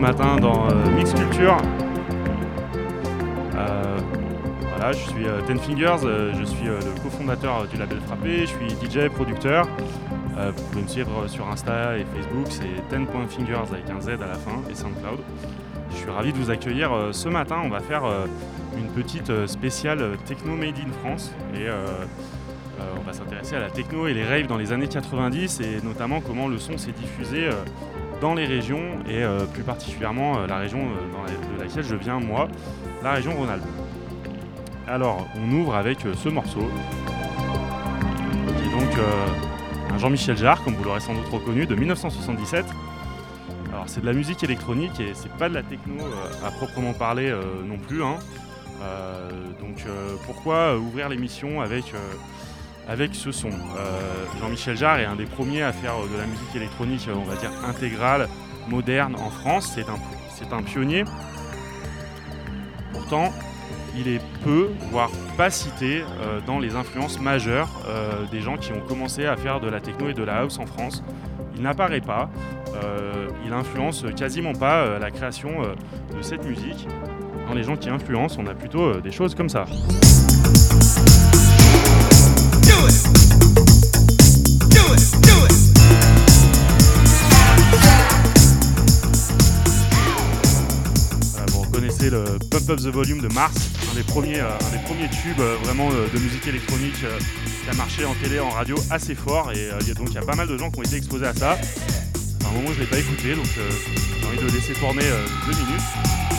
matin dans euh, Mix Culture. Euh, voilà, je suis euh, Ten Fingers, je suis le cofondateur du label Frappé, je suis DJ, producteur. Vous pouvez me suivre sur Insta et Facebook, c'est ten.fingers avec un Z à la fin et SoundCloud. Je suis ravi de vous accueillir ce matin. On va faire une petite spéciale techno made in France et on va s'intéresser à la techno et les raves dans les années 90 et notamment comment le son s'est diffusé dans les régions et euh, plus particulièrement euh, la région euh, dans la- de laquelle je viens moi, la région Rhône-Alpes. Alors on ouvre avec ce morceau qui est donc un Jean-Michel Jarre, comme vous l'aurez sans doute reconnu, de 1977. Alors c'est de la musique électronique et c'est pas de la techno à proprement parler non plus. hein. Donc pourquoi ouvrir l'émission avec, avec ce son Euh, Jean-Michel Jarre est un des premiers à faire de la musique électronique, on va dire intégrale, moderne en France. C'est un, un pionnier. Pourtant, il est peu, voire pas cité euh, dans les influences majeures euh, des gens qui ont commencé à faire de la techno et de la house en France. Il n'apparaît pas, il influence quasiment pas la création de cette musique. Dans les gens qui influencent, on a plutôt des choses comme ça. The Volume de Mars, un des premiers, euh, un des premiers tubes euh, vraiment euh, de musique électronique qui a marché en télé, en radio assez fort. Et y a donc il y a pas mal de gens qui ont été exposés à ça. À un moment, je ne l'ai pas écouté, donc j'ai envie de le laisser tourner deux minutes.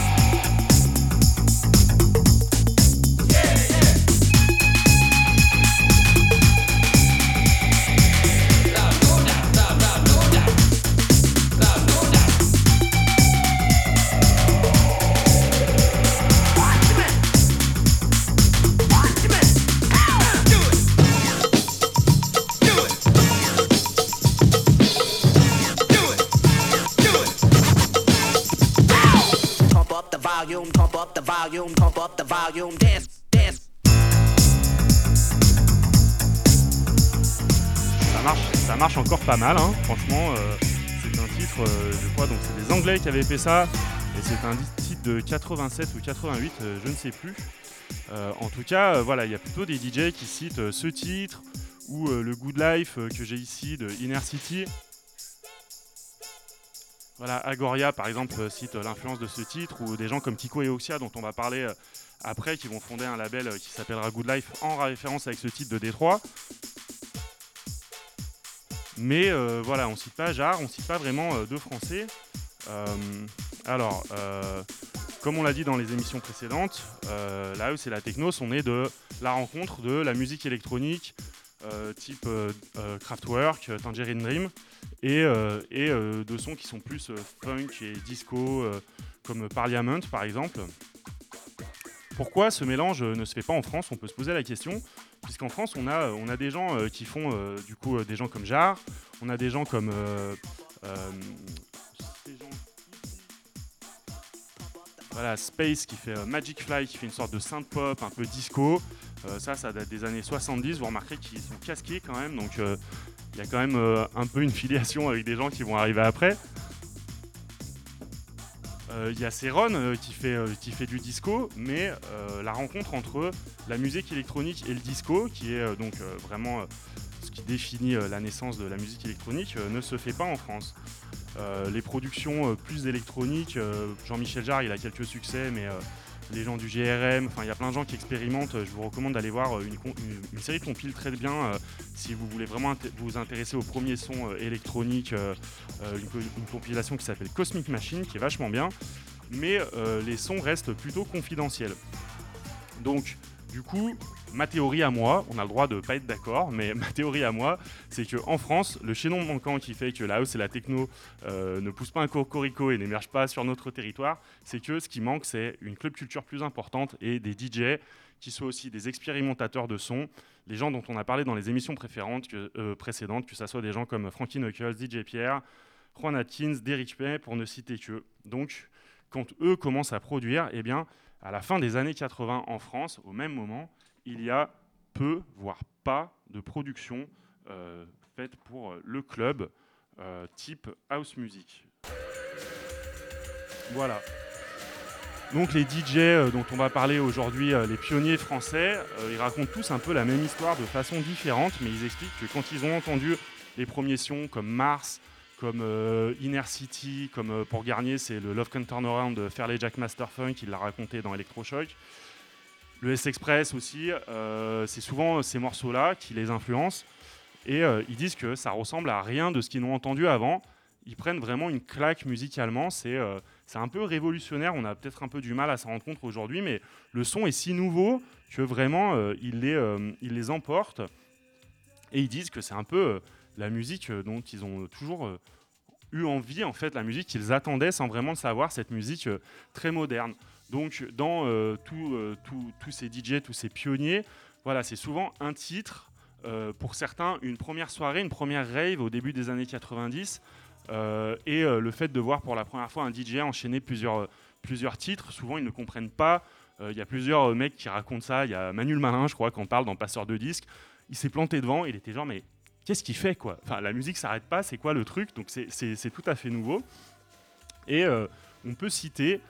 Ça marche, ça marche encore pas mal, hein. franchement. euh, c'est un titre, euh, je crois, donc c'est des Anglais qui avaient fait ça. Et c'est un titre de 87 ou 88, euh, je ne sais plus. En tout cas, voilà, il y a plutôt des DJ qui citent ce titre ou le Good Life que j'ai ici de Inner City. Voilà, Agoria par exemple euh, cite euh, l'influence de ce titre, ou des gens comme Kiko et Oxia dont on va parler euh, après, qui vont fonder un label qui s'appellera Good Life en référence avec ce titre de Détroit. Mais voilà, on cite pas Jarre, on cite pas vraiment euh, de français. Alors, comme on l'a dit dans les émissions précédentes, la house et la techno sont nés de la rencontre de la musique électronique type euh, euh, Kraftwerk, euh, Tangerine Dream, et, euh, et euh, de sons qui sont plus euh, funk et disco, euh, comme Parliament par exemple. Pourquoi ce mélange euh, ne se fait pas en France? On peut se poser la question, puisqu'en France on a, on a des gens euh, qui font euh, du coup euh, des gens comme Jarre, on a des gens comme euh, euh, voilà, Space qui fait euh, Magic Fly, qui fait une sorte de synth pop un peu disco. Euh, ça, ça date des années 70. Vous remarquerez qu'ils sont casqués quand même, donc euh, il y a quand même euh, un peu une filiation avec des gens qui vont arriver après. Il y a Céron qui, fait, qui fait du disco, mais la rencontre entre la musique électronique et le disco, qui est donc vraiment ce qui définit la naissance de la musique électronique, ne se fait pas en France. Les productions plus électroniques, Jean-Michel Jarre, il a quelques succès, mais les gens du GRM, enfin il y a plein de gens qui expérimentent. Je vous recommande d'aller voir euh, une, série de compiles très bien euh, si vous voulez vraiment vous intéresser au premier son euh, électronique. euh, une, une compilation qui s'appelle Cosmic Machine, qui est vachement bien, mais les sons restent plutôt confidentiels. Donc, du coup, ma théorie à moi, on a le droit de pas être d'accord, mais ma théorie à moi, c'est que en France, le chaînon manquant qui fait que la house et la techno euh, ne poussent pas un cocorico et n'émergent pas sur notre territoire, c'est que ce qui manque, c'est une club culture plus importante et des DJ qui soient aussi des expérimentateurs de son, les gens dont on a parlé dans les émissions préférentes euh, précédentes, que ce soit des gens comme Frankie Knuckles, DJ Pierre, Juan Atkins, Derrick Pay, pour ne citer que. Donc, quand eux commencent à produire, eh bien, à la fin des années 80 en France, au même moment, il y a peu, voire pas, de production euh, faite pour euh, le club euh, type house music. Voilà. Donc les DJ dont on va parler aujourd'hui, les pionniers français, ils racontent tous un peu la même histoire de façon différente, mais ils expliquent que quand ils ont entendu les premiers sons comme Mars, comme Inner City, comme pour Garnier, c'est le Love Can Turn Around de Fairley Jack Masterfunk, il l'a raconté dans Electroshock. Le S-Express aussi, c'est souvent ces morceaux-là qui les influencent. Et ils disent que ça ressemble à rien de ce qu'ils n'ont entendu avant. Ils prennent vraiment une claque musicalement. C'est c'est un peu révolutionnaire. On a peut-être un peu du mal à s'en rendre compte aujourd'hui, mais le son est si nouveau que vraiment euh, il, les, euh, les emporte. Et ils disent que c'est un peu euh, la musique dont ils ont toujours eu envie, en fait, la musique qu'ils attendaient sans vraiment le savoir, cette musique très moderne. Donc, dans tous ces DJ, tous ces pionniers, voilà, c'est souvent un titre. pour certains, une première soirée, une première rave au début des années 90, euh, et euh, le fait de voir pour la première fois un DJ enchaîner plusieurs, titres, souvent ils ne comprennent pas. Euh, il y a plusieurs mecs qui racontent ça. Il y a Manuel Malin, je crois, qu'on parle dans Passeur de disques. Il s'est planté devant, il était genre, mais qu'est-ce qu'il fait quoi? La musique s'arrête pas, c'est quoi le truc? Donc c'est tout à fait nouveau. Et on peut citer,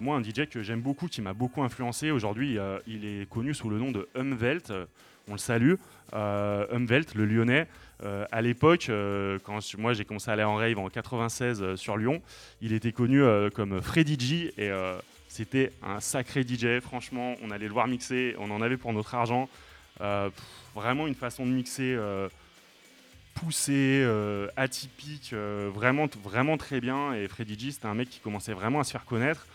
moi, un DJ que j'aime beaucoup, qui m'a beaucoup influencé. Aujourd'hui, il est connu sous le nom de Umwelt. on le salue. Umwelt, le lyonnais. Euh, à l'époque, euh, quand moi j'ai commencé à aller en rave en 96 euh, sur Lyon, il était connu comme Freddy G et c'était un sacré DJ. Franchement, on allait le voir mixer, on en avait pour notre argent. vraiment une façon de mixer poussée, atypique, vraiment, vraiment très bien. Et Freddy G, c'était un mec qui commençait vraiment à se faire connaître.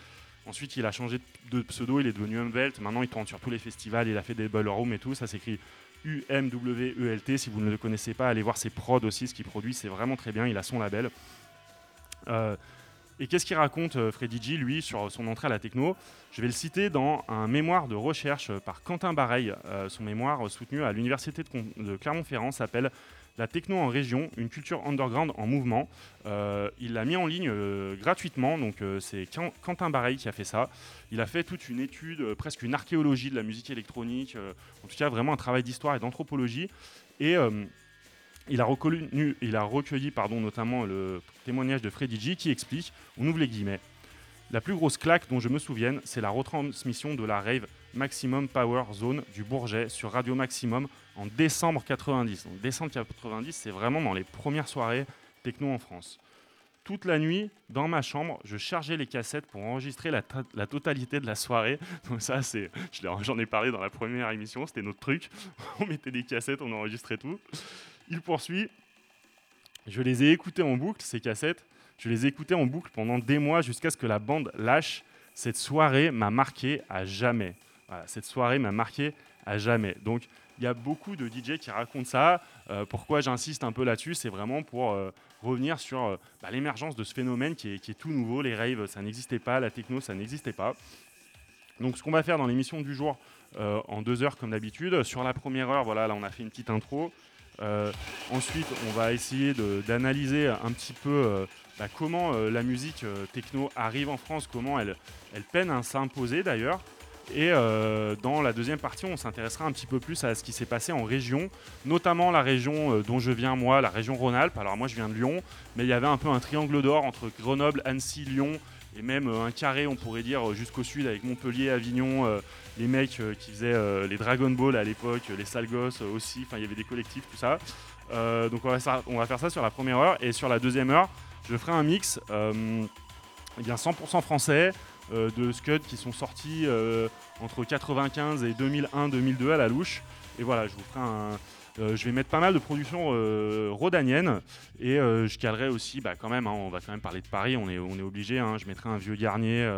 Ensuite, il a changé de pseudo, il est devenu Umwelt. Maintenant, il tourne sur tous les festivals, il a fait des ballrooms et tout. Ça s'écrit UMWELT. Si vous ne le connaissez pas, allez voir ses prods aussi, ce qu'il produit, c'est vraiment très bien. Il a son label. Euh, et qu'est-ce qu'il raconte euh, Freddy G, lui, sur son entrée à la techno? Je vais le citer dans un mémoire de recherche par Quentin Bareil. Euh, son mémoire soutenu à l'université de Clermont-Ferrand s'appelle la techno en région, une culture underground en mouvement. Euh, il l'a mis en ligne euh, gratuitement, donc euh, c'est Quentin Bareil qui a fait ça. Il a fait toute une étude, presque une archéologie de la musique électronique, en tout cas vraiment un travail d'histoire et d'anthropologie. Et il a, reconnu, il a recueilli pardon, notamment le témoignage de Freddy G qui explique, on ouvre les guillemets, la plus grosse claque dont je me souvienne, c'est la retransmission de la rave Maximum Power Zone du Bourget sur Radio Maximum en décembre 90. Donc décembre 90, c'est vraiment dans les premières soirées techno en France. Toute la nuit, dans ma chambre, je chargeais les cassettes pour enregistrer la, totalité de la soirée. Donc ça, c'est, j'en ai parlé dans la première émission, c'était notre truc. On mettait des cassettes, on enregistrait tout. Il poursuit. Je les ai écoutées en boucle, ces cassettes. Je les ai écoutées en boucle pendant des mois jusqu'à ce que la bande lâche. Cette soirée m'a marqué à jamais. cette soirée m'a marqué à jamais. Donc, il y a beaucoup de DJ qui racontent ça. Euh, pourquoi j'insiste un peu là-dessus C'est vraiment pour euh, revenir sur euh, bah, l'émergence de ce phénomène qui est, tout nouveau. Les raves, ça n'existait pas. La techno, ça n'existait pas. Donc, ce qu'on va faire dans l'émission du jour, en deux heures comme d'habitude, sur la première heure, voilà, là, on a fait une petite intro. ensuite, on va essayer d'analyser un petit peu bah, comment la musique techno arrive en France, comment elle, elle peine à s'imposer d'ailleurs. Et euh, dans la deuxième partie, on s'intéressera un petit peu plus à ce qui s'est passé en région, notamment la région euh, dont je viens moi, la région Rhône-Alpes. Alors moi je viens de Lyon, mais il y avait un peu un triangle d'or entre Grenoble, Annecy, Lyon et même euh, un carré, on pourrait dire, jusqu'au sud avec Montpellier, Avignon, les mecs qui faisaient les Dragon Ball à l'époque, les Salgos aussi, enfin il y avait des collectifs, tout ça. donc on va, faire ça sur la première heure et sur la deuxième heure, je ferai un mix. y a 100% français, euh, de Scud qui sont sortis euh, entre 95 et 2001-2002 à la louche. Et voilà. Euh, je vais mettre pas mal de productions rodaniennes et je calerai aussi, bah, quand même, hein, on va quand même parler de Paris, on est, obligé. Hein, je mettrai un vieux Garnier,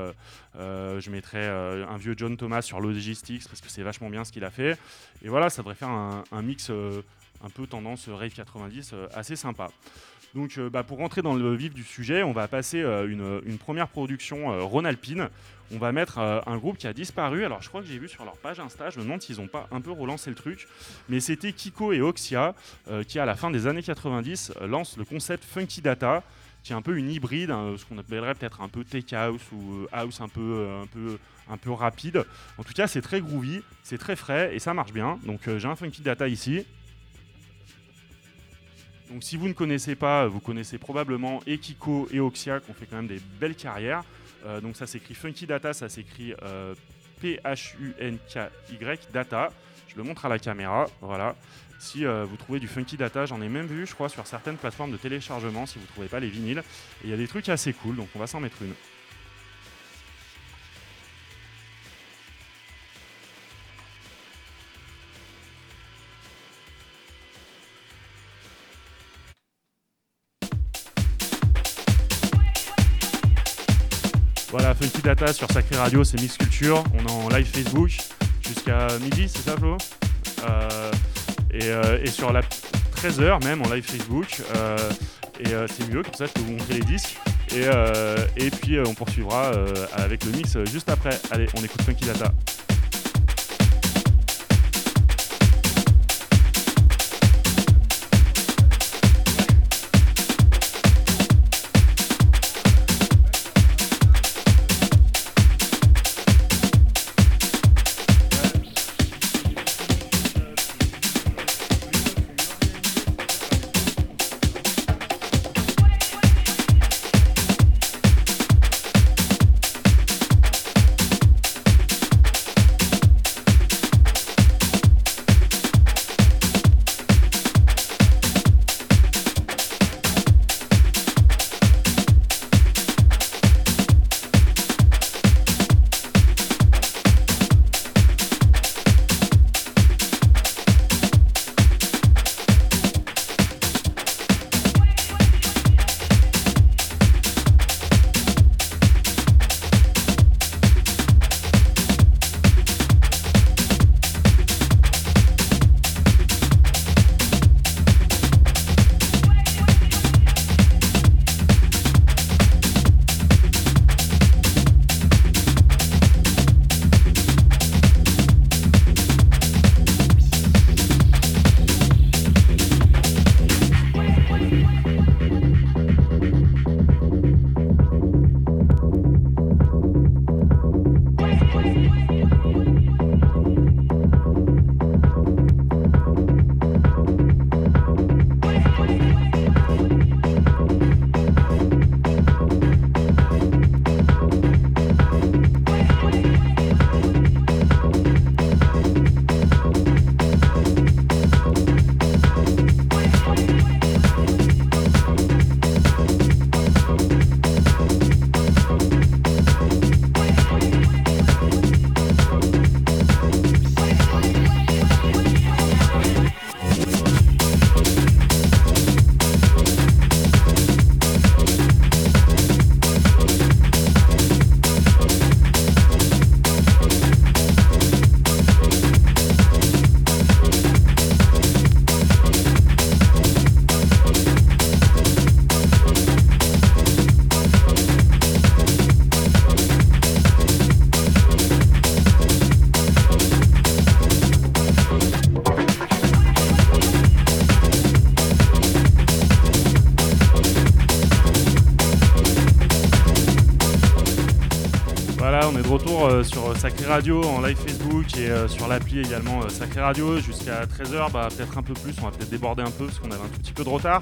je mettrai un vieux John Thomas sur Logistics parce que c'est vachement bien ce qu'il a fait. Et voilà, ça devrait faire un mix un peu tendance Rave 90 assez sympa. Donc, euh, bah, pour rentrer dans le vif du sujet, on va passer euh, une, première production euh, Rhône-Alpine. On va mettre un groupe qui a disparu. Alors, je crois que j'ai vu sur leur page Insta, je me demande s'ils n'ont pas un peu relancé le truc. Mais c'était Kiko et Oxia qui, à la fin des années 90, lancent le concept Funky Data qui est un peu une hybride, hein, ce qu'on appellerait peut-être un peu tech house ou house un peu, un peu, un peu rapide. En tout cas, c'est très groovy, c'est très frais et ça marche bien. Donc j'ai un Funky Data ici. Donc si vous ne connaissez pas, vous connaissez probablement Ekiko et Oxia qui ont fait quand même des belles carrières. Euh, donc ça s'écrit Funky Data, ça s'écrit euh, P-H-U-N-K-Y Data. Je le montre à la caméra, voilà. Si euh, vous trouvez du Funky Data, j'en ai même vu, je crois, sur certaines plateformes de téléchargement, si vous ne trouvez pas les vinyles. Et il y a des trucs assez cool, donc on va s'en mettre une. Sur Sacré Radio, c'est Mix Culture. On est en live Facebook jusqu'à midi, c'est ça Flo? Euh, et, euh, et sur la 13h même en live Facebook. euh, et c'est mieux, comme ça je peux vous montrer les disques. Et, et puis on poursuivra avec le mix juste après. Allez, on écoute Funky Data. On est de retour euh, sur Sacré Radio en live Facebook et euh, sur l'appli également euh, Sacré Radio jusqu'à 13h, bah, peut-être un peu plus, on va peut-être déborder un peu parce qu'on avait un tout petit peu de retard.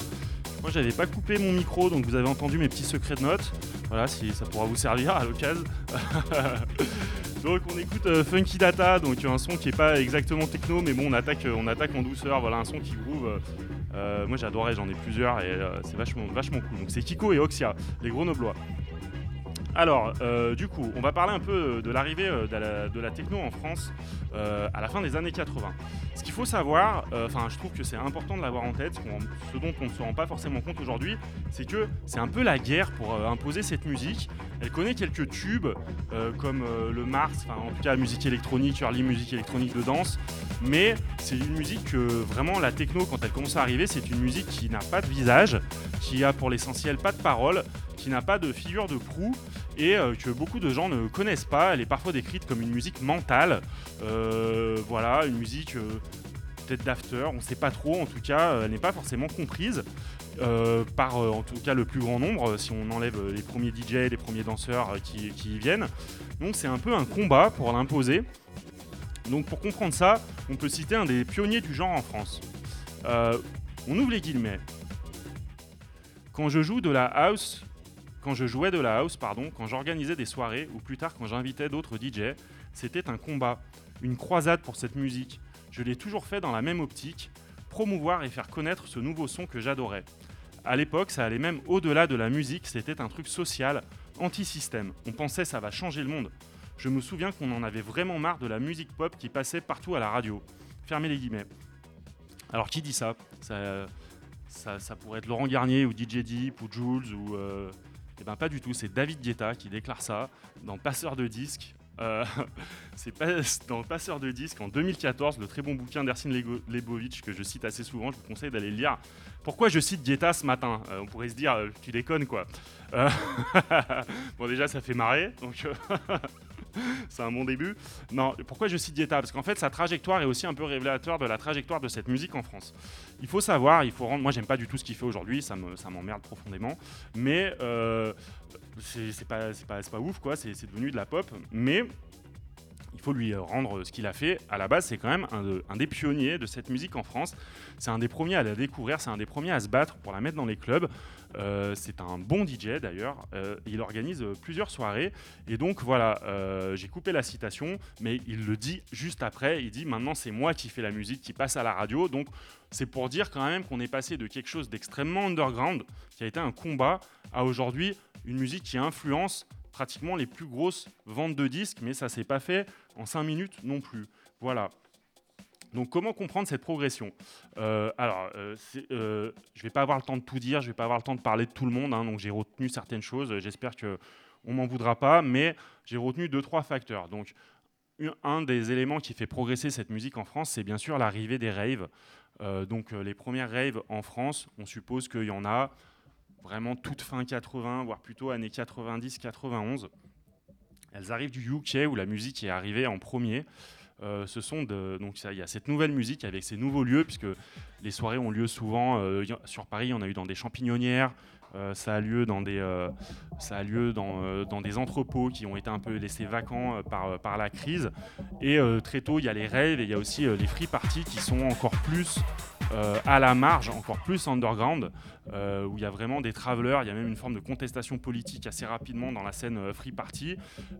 Moi j'avais pas coupé mon micro donc vous avez entendu mes petits secrets de notes. Voilà, si ça pourra vous servir à l'occasion. donc on écoute euh, Funky Data, donc un son qui est pas exactement techno mais bon on attaque, on attaque en douceur, voilà un son qui groove. euh, euh, moi j'adorais, j'en ai plusieurs et euh, c'est vachement, vachement cool. Donc c'est Kiko et Oxia, les grenoblois. Alors, euh, du coup, on va parler un peu de l'arrivée euh, de, la, la techno en France euh, à la fin des années 80. Ce qu'il faut savoir, euh, enfin, je trouve que c'est important de l'avoir en tête, ce, dont on ne se rend pas forcément compte aujourd'hui, c'est que c'est un peu la guerre pour euh, imposer cette musique. Elle connaît quelques tubes, euh, comme euh, le Mars, enfin, en tout cas, musique électronique, early musique électronique de danse, mais c'est une musique que vraiment la techno, quand elle commence à arriver, c'est une musique qui n'a pas de visage, qui a pour l'essentiel pas de parole, qui n'a pas de figure de proue et euh, que beaucoup de gens ne connaissent pas. Elle est parfois décrite comme une musique mentale. Euh, voilà, une musique euh, peut-être d'after, on ne sait pas trop. En tout cas, elle n'est pas forcément comprise par en tout cas le plus grand nombre, si on enlève les premiers DJ, les premiers danseurs qui, qui y viennent. Donc c'est un peu un combat pour l'imposer. Donc pour comprendre ça, on peut citer un des pionniers du genre en France. On ouvre les guillemets. Quand je joue de la house, quand je jouais de la house, pardon, quand j'organisais des soirées, ou plus tard quand j'invitais d'autres DJ, c'était un combat, une croisade pour cette musique. Je l'ai toujours fait dans la même optique, promouvoir et faire connaître ce nouveau son que j'adorais. À l'époque, ça allait même au-delà de la musique, c'était un truc social, anti-système. On pensait ça va changer le monde. Je me souviens qu'on en avait vraiment marre de la musique pop qui passait partout à la radio. Fermez les guillemets. Alors qui dit ça? Ça, ça, ça pourrait être Laurent Garnier ou DJ Deep ou Jules ou... Euh, eh ben pas du tout, c'est David Guetta qui déclare ça dans Passeur de disques. Euh, c'est pas dans Passeur de disques en 2014, le très bon bouquin d'Ersin Lebovitch que je cite assez souvent, je vous conseille d'aller le lire. Pourquoi je cite Guetta ce matin? Euh, On pourrait se dire, euh, tu déconnes quoi. Bon déjà ça fait marrer, donc c'est un bon début. Non, pourquoi je cite Guetta Parce qu'en fait sa trajectoire est aussi un peu révélateur de la trajectoire de cette musique en France. Il faut savoir, il faut rendre. Moi j'aime pas du tout ce qu'il fait aujourd'hui, ça me- ça m'emmerde profondément. Mais euh, c'est pas, pas, pas ouf quoi, c'est devenu de la pop. Mais il faut lui rendre ce qu'il a fait. À la base, c'est quand même un des pionniers de cette musique en France. C'est un des premiers à la découvrir, c'est un des premiers à se battre pour la mettre dans les clubs. Euh, c'est un bon DJ d'ailleurs. Euh, il organise euh, plusieurs soirées. Et donc voilà, j'ai coupé la citation, mais il le dit juste après. Il dit maintenant c'est moi qui fais la musique, qui passe à la radio. Donc c'est pour dire quand même qu'on est passé de quelque chose d'extrêmement underground, qui a été un combat, à aujourd'hui une musique qui influence pratiquement les plus grosses ventes de disques, mais ça s'est pas fait en 5 minutes non plus. Voilà. Donc comment comprendre cette progression? Euh, Alors, euh, euh, je vais pas avoir le temps de tout dire, je vais pas avoir le temps de parler de tout le monde, hein, donc j'ai retenu certaines choses. J'espère que on m'en voudra pas, mais j'ai retenu deux trois facteurs. Donc un- des éléments qui fait progresser cette musique en France, c'est bien sûr l'arrivée des raves. Donc les premières raves en France, on suppose qu'il y en a vraiment toute fin 80, voire plutôt années 90-91. Elles arrivent du UK où la musique est arrivée en premier. Euh, ce sont donc il y a cette nouvelle musique avec ces nouveaux lieux puisque les soirées ont lieu souvent euh, sur Paris. On a eu dans des champignonnières, euh, ça a lieu dans des, ça a lieu dans, dans des entrepôts qui ont été un peu laissés vacants par, par la crise. Et très tôt, il y a les raves et il y a aussi les free parties qui sont encore plus euh, à la marge, encore plus underground, euh, où il y a vraiment des travelers, il y a même une forme de contestation politique assez rapidement dans la scène euh, free party.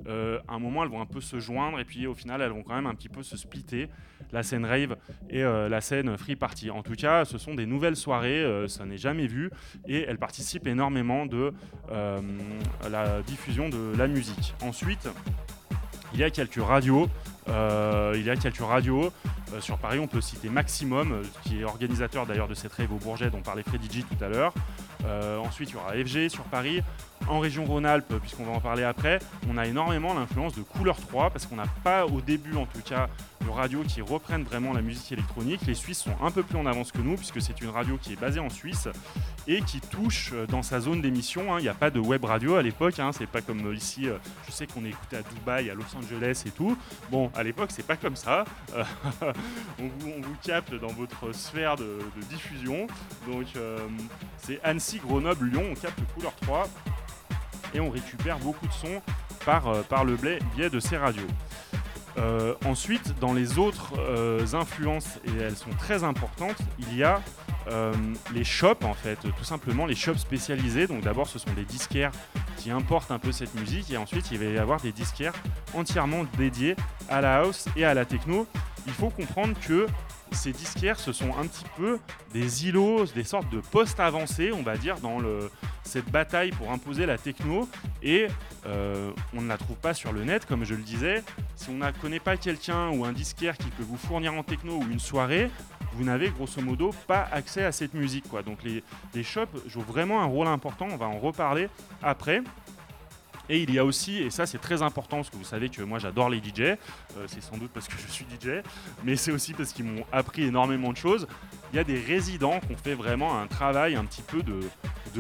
À un moment, elles vont un peu se joindre et puis au final, elles vont quand même un petit peu se splitter, la scène rave et la scène free party. En tout cas, ce sont des nouvelles soirées, ça n'est jamais vu, et elles participent énormément de la diffusion de la musique. Ensuite, il y a quelques radios. Euh, il y a quelques radios. Euh, sur Paris, on peut citer Maximum, euh, qui est organisateur d'ailleurs de cette rave au Bourget dont parlait Freddy G tout à l'heure. Euh, ensuite, il y aura FG sur Paris. En région Rhône-Alpes, puisqu'on va en parler après, on a énormément l'influence de Couleur 3, parce qu'on n'a pas au début en tout cas de radios qui reprennent vraiment la musique électronique. Les Suisses sont un peu plus en avance que nous, puisque c'est une radio qui est basée en Suisse et qui touche dans sa zone d'émission. hein. Il n'y a pas de web radio à l'époque, hein. c'est pas comme ici, je sais qu'on est écouté à Dubaï, à Los Angeles et tout. Bon, à l'époque, c'est pas comme ça. Euh, on, vous, capte dans votre sphère de, diffusion. Donc, euh, c'est Annecy, Grenoble, Lyon, on capte Couleur 3 et on récupère beaucoup de sons par, euh, par le blé- biais de ces radios. Ensuite, dans les autres influences, et elles sont très importantes, il y a les shops en fait, tout simplement les shops spécialisés. Donc d'abord, ce sont des disquaires qui importent un peu cette musique, et ensuite il va y avoir des disquaires entièrement dédiés à la house et à la techno. Il faut comprendre que ces disquaires, ce sont un petit peu des îlots, des sortes de postes avancés, on va dire, dans cette bataille pour imposer la techno. Et euh, on ne la trouve pas sur le net, comme je le disais. Si on ne connaît pas quelqu'un ou un disquaire qui peut vous fournir en techno ou une soirée, vous n'avez grosso modo pas accès à cette musique. Quoi. Donc les, les shops jouent vraiment un rôle important, on va en reparler après. Et il y a aussi, et ça c'est très important parce que vous savez que moi j'adore les DJ, euh, c'est sans doute parce que je suis DJ, mais c'est aussi parce qu'ils m'ont appris énormément de choses. Il y a des résidents qui ont fait vraiment un travail un petit peu de,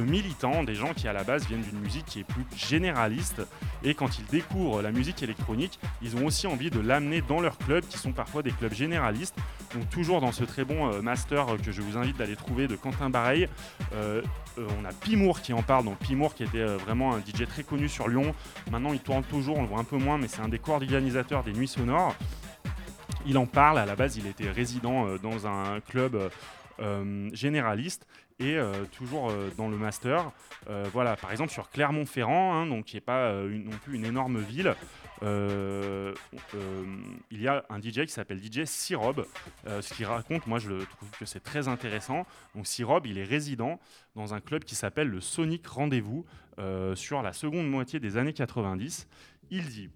militants, des gens qui à la base viennent d'une musique qui est plus généraliste et quand ils découvrent la musique électronique, ils ont aussi envie de l'amener dans leurs clubs qui sont parfois des clubs généralistes. Donc toujours dans ce très bon euh, master que je vous invite d'aller trouver de Quentin Bareil, euh, euh, on a Pimour qui en parle, donc Pimour qui était vraiment un DJ très connu sur Lyon. Maintenant il tourne toujours, on le voit un peu moins, mais c'est un des co-organisateurs des nuits sonores. Il en parle, à la base il était résident euh, dans un club euh, euh, généraliste et toujours dans le master. Voilà, par exemple sur Clermont-Ferrand, hein, qui n'est pas non plus une énorme ville, il y a un DJ qui s'appelle DJ Sirob. Ce qu'il raconte, moi je trouve que c'est très intéressant. Donc Sirob, il est résident dans un club qui s'appelle le Sonic Rendez-vous sur la seconde moitié des années 90. Il dit,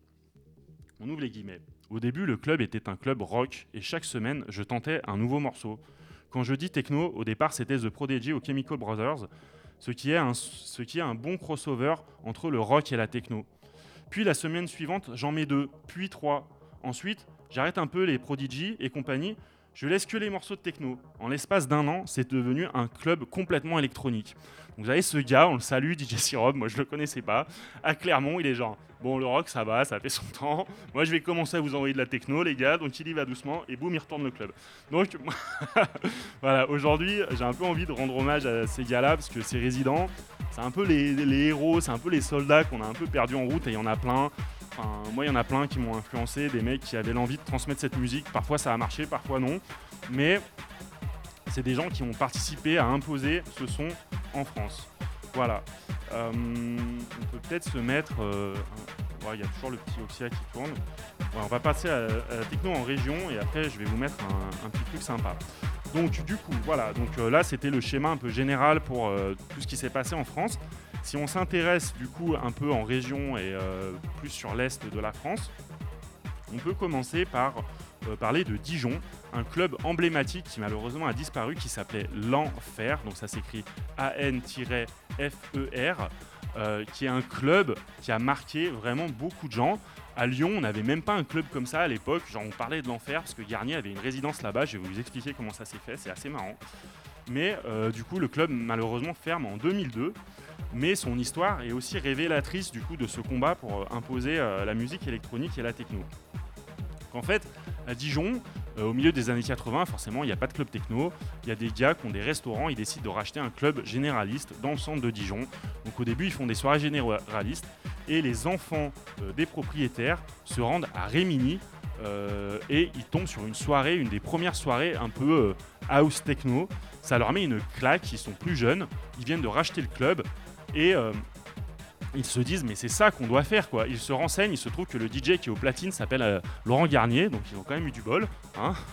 on ouvre les guillemets, au début le club était un club rock et chaque semaine je tentais un nouveau morceau. Quand je dis techno, au départ c'était The Prodigy aux Chemical Brothers, ce qui, est un, ce qui est un bon crossover entre le rock et la techno. Puis la semaine suivante, j'en mets deux, puis trois. Ensuite, j'arrête un peu les Prodigy et compagnie, je laisse que les morceaux de techno. En l'espace d'un an, c'est devenu un club complètement électronique. Donc avez ce gars, on le salue, DJ Sirob, moi je le connaissais pas. À Clermont, il est genre, bon le rock ça va, ça fait son temps. Moi je vais commencer à vous envoyer de la techno les gars, donc il y va doucement et boum il retourne le club. Donc voilà, aujourd'hui j'ai un peu envie de rendre hommage à ces gars-là parce que ces résidents, c'est un peu les, les héros, c'est un peu les soldats qu'on a un peu perdus en route et il y en a plein. Moi, il y en a plein qui m'ont influencé, des mecs qui avaient l'envie de transmettre cette musique. Parfois, ça a marché, parfois non. Mais c'est des gens qui ont participé à imposer ce son en France. Voilà. Euh, on peut peut-être se mettre. euh, Il y a toujours le petit Oxia qui tourne. On va passer à, techno en région et après, je vais vous mettre un, petit truc sympa. Donc, du coup, voilà. Donc euh, là, c'était le schéma un peu général pour tout ce qui s'est passé en France. Si on s'intéresse du coup un peu en région et euh, plus sur l'est de la France, on peut commencer par euh, parler de Dijon, un club emblématique qui malheureusement a disparu qui s'appelait l'Enfer, donc ça s'écrit A-N-F-E-R, euh, qui est un club qui a marqué vraiment beaucoup de gens. À Lyon, on n'avait même pas un club comme ça à l'époque, genre on parlait de l'Enfer parce que Garnier avait une résidence là-bas, je vais vous expliquer comment ça s'est fait, c'est assez marrant. Mais euh, du coup, le club malheureusement ferme en 2002 mais son histoire est aussi révélatrice du coup de ce combat pour euh, imposer euh, la musique électronique et la techno. En fait, à Dijon, au milieu des années 80, forcément, il n'y a pas de club techno. Il y a des gars qui ont des restaurants, ils décident de racheter un club généraliste dans le centre de Dijon. Donc au début, ils font des soirées généralistes et les enfants des propriétaires se rendent à Rémini et ils tombent sur une soirée, une des premières soirées un peu house techno. Ça leur met une claque, ils sont plus jeunes, ils viennent de racheter le club et euh, ils se disent mais c'est ça qu'on doit faire quoi. Ils se renseignent, il se trouve que le DJ qui est au platine s'appelle euh, Laurent Garnier, donc ils ont quand même eu du bol. hein.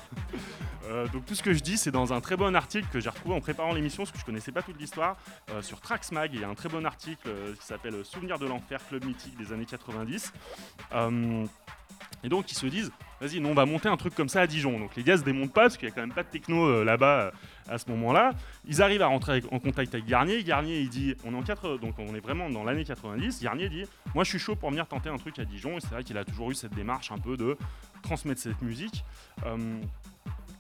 Euh, donc tout ce que je dis c'est dans un très bon article que j'ai retrouvé en préparant l'émission parce que je connaissais pas toute l'histoire euh, sur Traxmag. Il y a un très bon article qui s'appelle Souvenir de l'enfer club mythique des années 90. Euh, et donc ils se disent vas-y on va monter un truc comme ça à Dijon. Donc les gars se démontent pas parce qu'il y a quand même pas de techno là-bas à ce moment-là. Ils arrivent à rentrer en contact avec Garnier. Garnier, il dit, on est en 4, donc on est vraiment dans l'année 90. Garnier dit, moi je suis chaud pour venir tenter un truc à Dijon. C'est vrai qu'il a toujours eu cette démarche un peu de transmettre cette musique. Euh,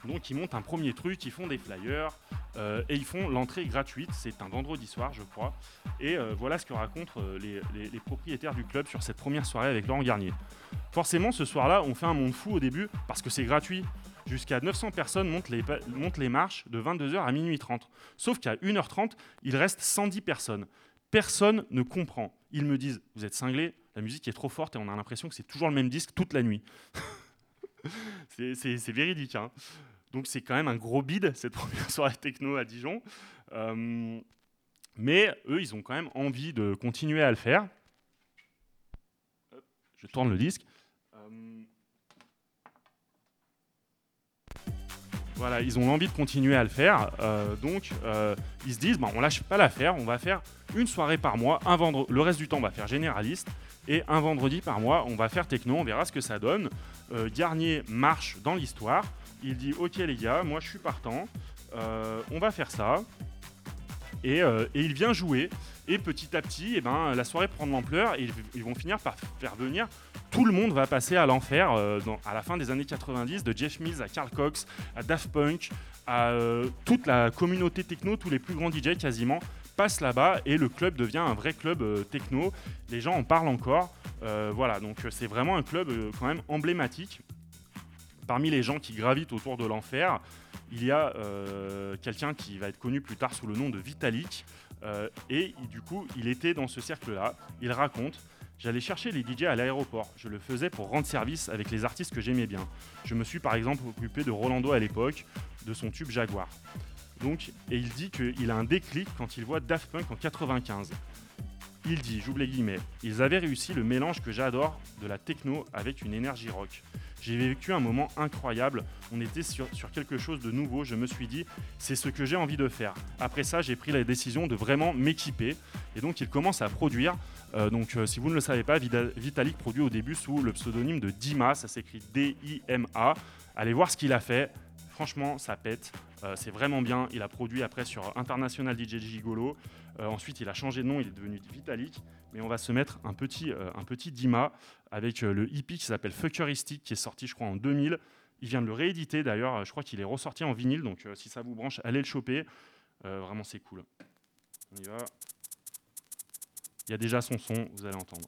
donc ils montent un premier truc, ils font des flyers euh, et ils font l'entrée gratuite. C'est un vendredi soir, je crois. Et euh, voilà ce que racontent les propriétaires du club sur cette première soirée avec Laurent Garnier. Forcément, ce soir-là, on fait un monde fou au début parce que c'est gratuit. Jusqu'à 900 personnes montent les, marches de 22h à minuit 30. Sauf qu'à 1h30, il reste 110 personnes. Personne ne comprend. Ils me disent Vous êtes cinglés, la musique est trop forte et on a l'impression que c'est toujours le même disque toute la nuit. c'est véridique. hein. Donc c'est quand même un gros bide cette première soirée techno à Dijon. Euh, mais eux, ils ont quand même envie de continuer à le faire. Je tourne le disque. Euh, Voilà, ils ont l'envie de continuer à le faire. euh, donc, euh, ils se disent, bah, on lâche pas l'affaire, on va faire une soirée par mois. Un vendre... Le reste du temps, on va faire généraliste. Et un vendredi par mois, on va faire techno, on verra ce que ça donne. Euh, Garnier marche dans l'histoire. Il dit, ok les gars, moi je suis partant. Euh, on va faire ça. Et, il vient jouer. Et petit à petit, eh ben, la soirée prend de l'ampleur et ils vont finir par faire venir. Tout le monde va passer à l'enfer euh, à la fin des années 90, de Jeff Mills à Carl Cox, à Daft Punk, à euh, toute la communauté techno, tous les plus grands DJ quasiment passent là-bas et le club devient un vrai club euh, techno. Les gens en parlent encore. Voilà, donc c'est vraiment un club quand même emblématique. Parmi les gens qui gravitent autour de l'enfer, il y a quelqu'un qui va être connu plus tard sous le nom de Vitalik. Et du coup, il était dans ce cercle-là. Il raconte J'allais chercher les DJ à l'aéroport. Je le faisais pour rendre service avec les artistes que j'aimais bien. Je me suis par exemple occupé de Rolando à l'époque, de son tube Jaguar. Donc, et il dit qu'il a un déclic quand il voit Daft Punk en 95. Il dit, j'ouvre les guillemets, ils avaient réussi le mélange que j'adore de la techno avec une énergie rock. J'ai vécu un moment incroyable, on était sur, quelque chose de nouveau, je me suis dit, c'est ce que j'ai envie de faire. Après ça, j'ai pris la décision de vraiment m'équiper, et donc il commence à produire. Euh, donc euh, si vous ne le savez pas, Vitalik produit au début sous le pseudonyme de Dima, ça s'écrit D-I-M-A. Allez voir ce qu'il a fait, franchement ça pète, Euh, c'est vraiment bien. Il a produit après sur International DJ Gigolo, ensuite il a changé de nom, il est devenu Vitalik, mais on va se mettre un petit, euh, Dima avec euh, le hippie qui s'appelle Fuckeristic qui est sorti je crois en 2000. Il vient de le rééditer d'ailleurs, je crois qu'il est ressorti en vinyle, donc euh, si ça vous branche, allez le choper. Euh, vraiment c'est cool. On y va. Il y a déjà son son, vous allez entendre.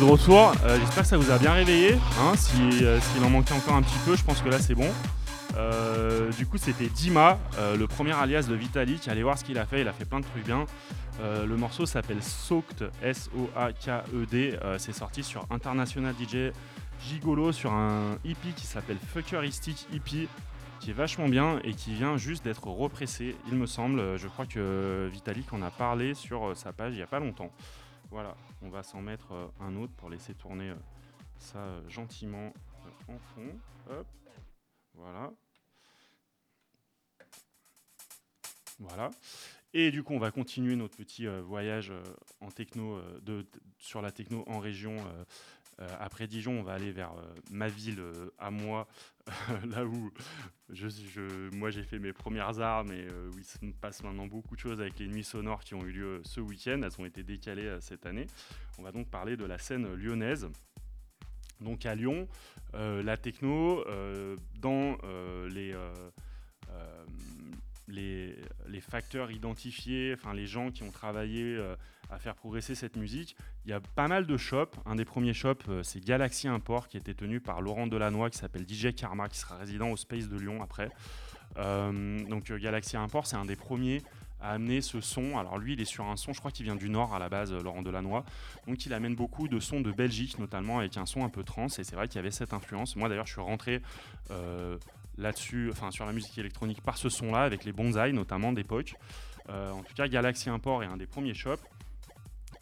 De retour. Euh, j'espère que ça vous a bien réveillé. Hein, si, euh, S'il en manquait encore un petit peu, je pense que là c'est bon. Euh, du coup, c'était Dima, le premier alias de Vitalik. Allez voir ce qu'il a fait. Il a fait plein de trucs bien. le morceau s'appelle Soaked, S-O-A-K-E-D. c'est sorti sur International DJ Gigolo sur un EP qui s'appelle Fuckeristic EP qui est vachement bien et qui vient juste d'être repressé, il me semble. Je crois que Vitalik en a parlé sur sa page il n'y a pas longtemps. Voilà, on va s'en mettre euh, un autre pour laisser tourner euh, ça euh, gentiment en fond. Voilà. Voilà. Et du coup, on va continuer notre petit voyage en techno, sur la techno en région après Dijon, on va aller vers ma ville à moi, là où moi j'ai fait mes premières armes et où il se passe maintenant beaucoup de choses avec les nuits sonores qui ont eu lieu ce week-end. Elles ont été décalées cette année. On va donc parler de la scène lyonnaise. Donc à Lyon, la techno, dans les, les, les, facteurs identifiés, enfin les gens qui ont travaillé à faire progresser cette musique. Il y a pas mal de shops. Un des premiers shops, euh, c'est Galaxy Import, qui était tenu par Laurent Delannoy, qui s'appelle DJ Karma, qui sera résident au Space de Lyon après. Euh, donc euh, Galaxy Import, c'est un des premiers à amener ce son. Alors lui, il est sur un son, je crois qu'il vient du Nord à la base, Laurent Delannoy. Donc il amène beaucoup de sons de Belgique, notamment avec un son un peu trans. Et c'est vrai qu'il y avait cette influence. Moi d'ailleurs, je suis rentré là-dessus, enfin sur la musique électronique par ce son-là, avec les bonsaïs notamment d'époque. en tout cas, Galaxy Import est un des premiers shops.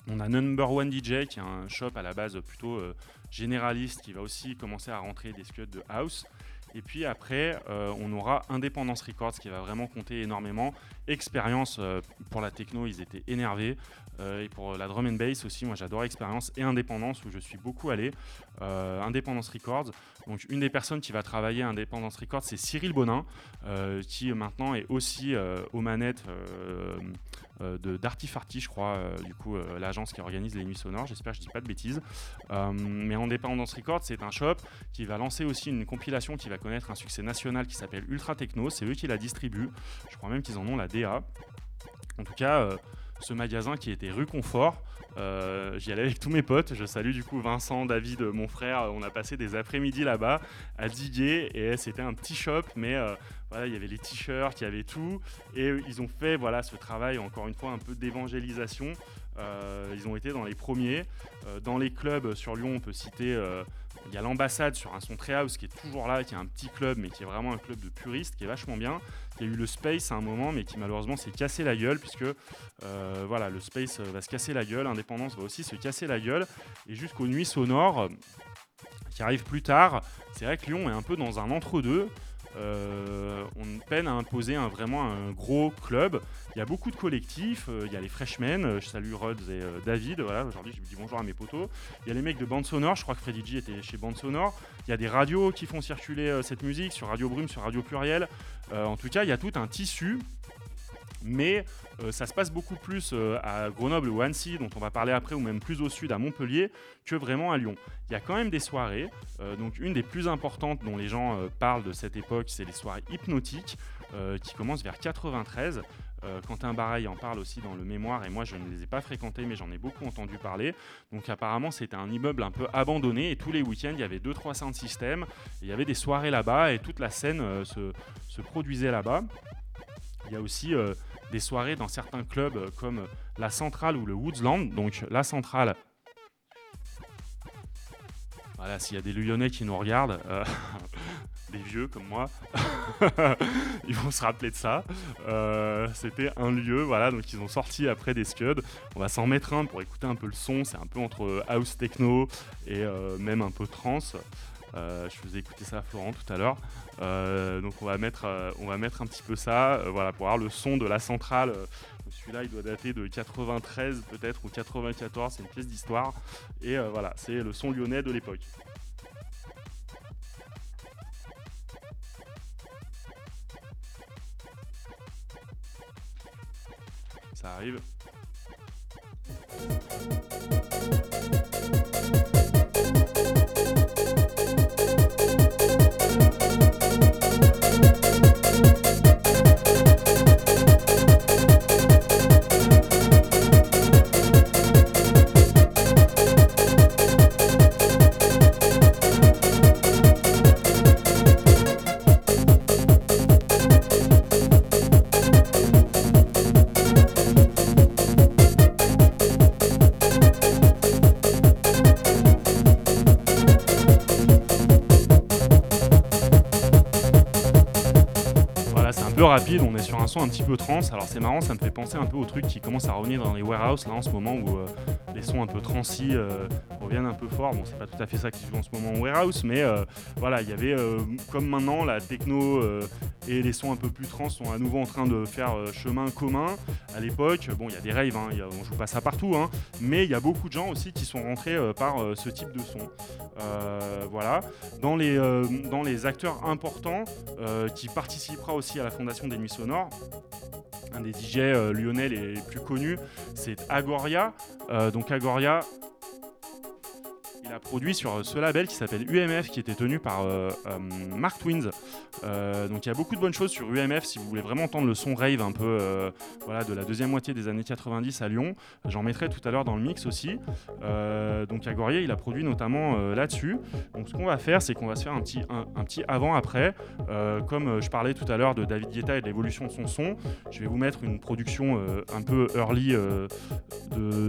On a Number One DJ qui est un shop à la base plutôt euh, généraliste qui va aussi commencer à rentrer des scuds de house. Et puis après, euh, on aura Independence Records qui va vraiment compter énormément. Expérience euh, pour la techno, ils étaient énervés. Et pour la drum and bass aussi, moi j'adore Expérience et Indépendance où je suis beaucoup allé. Independence Records. Donc une des personnes qui va travailler à Independence Records, c'est Cyril Bonin, qui maintenant est aussi aux manettes euh, de d'Artifarty, je crois, euh, du coup, euh, l'agence qui organise les nuits sonores. J'espère que je dis pas de bêtises. mais Independence Records, c'est un shop qui va lancer aussi une compilation qui va connaître un succès national qui s'appelle Ultra Techno. C'est eux qui la distribuent. Je crois même qu'ils en ont la DA. En tout cas, ce magasin qui était rue Confort. J'y allais avec tous mes potes. Je salue du coup Vincent, David, mon frère. On a passé des après-midi là-bas à diguer et c'était un petit shop, mais voilà, il y avait les t-shirts, il y avait tout. Et ils ont fait voilà, ce travail, encore une fois, un peu d'évangélisation. Euh, ils ont été dans les premiers. Euh, dans les clubs sur Lyon, on peut citer. Euh, il y a l'ambassade sur un son très house qui est toujours là, qui est un petit club, mais qui est vraiment un club de puristes, qui est vachement bien. Il y a eu le Space à un moment, mais qui malheureusement s'est cassé la gueule, puisque voilà, le Space va se casser la gueule, Indépendance va aussi se casser la gueule. Et jusqu'aux nuits sonores, qui arrivent plus tard, c'est vrai que Lyon est un peu dans un entre-deux. Euh, on peine à imposer un, vraiment un gros club. Il y a beaucoup de collectifs. Euh, il y a les Freshmen. Euh, je salue Rhodes et David. Aujourd'hui, je dis bonjour à mes potos. Il y a les mecs de Bande Sonore. Je crois que Freddy G était chez Bande Sonore. Il y a des radios qui font circuler cette musique sur Radio Brume, sur Radio Pluriel. en tout cas, il y a tout un tissu mais euh, ça se passe beaucoup plus euh, à Grenoble ou Annecy, dont on va parler après, ou même plus au sud à Montpellier, que vraiment à Lyon. Il y a quand même des soirées, euh, donc une des plus importantes dont les gens parlent de cette époque, c'est les soirées hypnotiques, qui commencent vers 93. Quentin Baraille en parle aussi dans le mémoire, et moi je ne les ai pas fréquentées, mais j'en ai beaucoup entendu parler. Donc apparemment c'était un immeuble un peu abandonné, et tous les week-ends il y avait 2-3 sound systems, il y avait des soirées là-bas, et toute la scène se, produisait là-bas. Il y a aussi des soirées dans certains clubs euh, comme la Centrale ou le Woodsland. Donc la Centrale, voilà, s'il y a des Lyonnais qui nous regardent, euh, des vieux comme moi, ils vont se rappeler de ça. Euh, c'était un lieu, voilà, donc ils ont sorti après des scuds. On va s'en mettre un pour écouter un peu le son. C'est un peu entre house techno et même un peu trance. Euh, je faisais écouter ça à Florent tout à l'heure. Euh, donc on va, mettre, euh, on va mettre un petit peu ça voilà, pour avoir le son de la centrale. Celui-là, il doit dater de 93 peut-être ou 94, c'est une pièce d'histoire. Et voilà, c'est le son lyonnais de l'époque. Ça arrive. Rapide, on est sur un son un petit peu trans. Alors c'est marrant, ça me fait penser un peu au truc qui commence à revenir dans les warehouses là en ce moment où euh, les sons un peu transis euh, reviennent un peu fort. Bon, c'est pas tout à fait ça qui se joue en ce moment au warehouse, mais euh, voilà, il y avait comme maintenant la techno et les sons un peu plus trans sont à nouveau en train de faire chemin commun. À l'époque, bon, il y a des raves, hein, y a, on joue pas ça partout, hein, mais il y a beaucoup de gens aussi qui sont rentrés par ce type de son. voilà. Dans les, dans les acteurs importants qui participera aussi à la fondation des Nuits Sonores, un des DJ euh, lyonnais les plus connus, c'est Agoria. Euh, donc Agoria, il a produit sur ce label qui s'appelle UMF, qui était tenu par euh, euh, Mark Twins. Euh, donc il y a beaucoup de bonnes choses sur UMF si vous voulez vraiment entendre le son rave un peu voilà, de la deuxième moitié des années 90 à Lyon. J'en mettrai tout à l'heure dans le mix aussi. donc Agoria, il a produit notamment là-dessus. Donc ce qu'on va faire, c'est qu'on va se faire un petit, un, petit avant-après. comme je parlais tout à l'heure de David Guetta et de l'évolution de son son, je vais vous mettre une production un peu early de,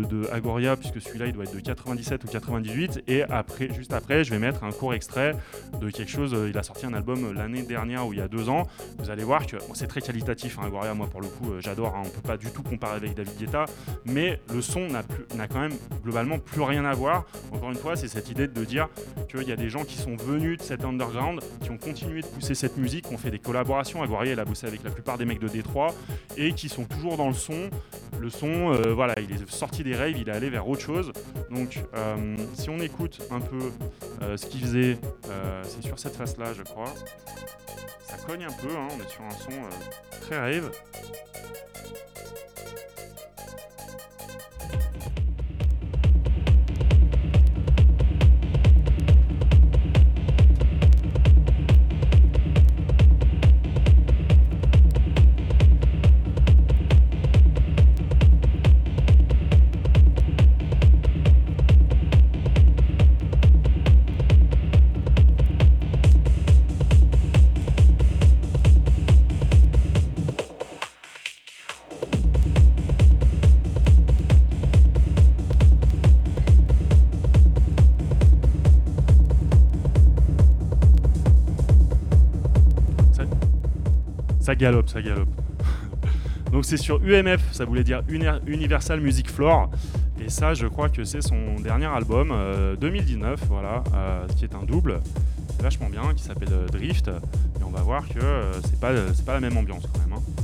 de, Agoria, puisque celui-là il doit être de 97 ou 98 et après, juste après, je vais mettre un court extrait de quelque chose. Euh, il a sorti un album euh, l'année dernière ou il y a deux ans. Vous allez voir que c'est très qualitatif. Hein, moi pour le coup, euh, j'adore. Hein, on peut pas du tout comparer avec David Guetta, mais le son n'a quand même globalement plus rien à voir. Encore une fois, c'est cette idée de dire qu'il y a des gens qui sont venus de cet underground, qui ont continué de pousser cette musique, qui ont fait des collaborations. Agoria, elle a bossé avec la plupart des mecs de Détroit et qui sont toujours dans le son. Le son, voilà, il est sorti des raves, il est allé vers autre chose. Donc, si on écoute un peu euh, ce qu'il faisait, euh, c'est sur cette face-là, je crois. Ça cogne un peu, hein, on est sur un son euh, très rave. Ça galope, ça galope. Donc c'est sur UMF, ça voulait dire Universal Music Floor. Et ça, je crois que c'est son dernier album, 2019, euh, voilà, euh, qui est un double, vachement bien, qui s'appelle euh, Drift. Et on va voir que c'est pas, pas la même ambiance quand même. Hein.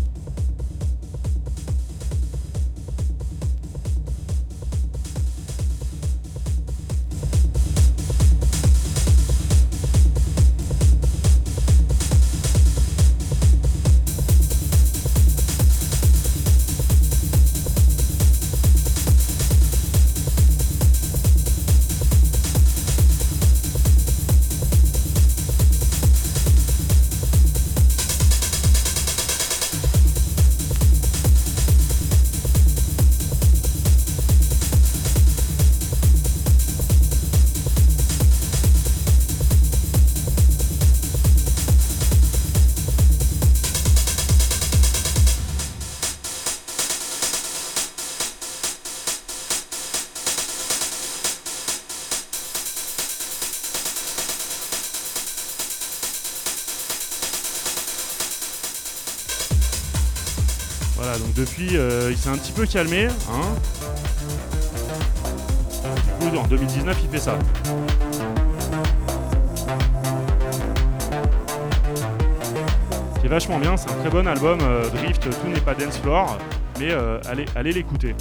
Euh, il s'est un petit peu calmé. Hein. Du coup, en 2019, il fait ça. C'est vachement bien, c'est un très bon album. Euh, Drift, tout n'est pas dance floor, mais euh, allez, l'écouter.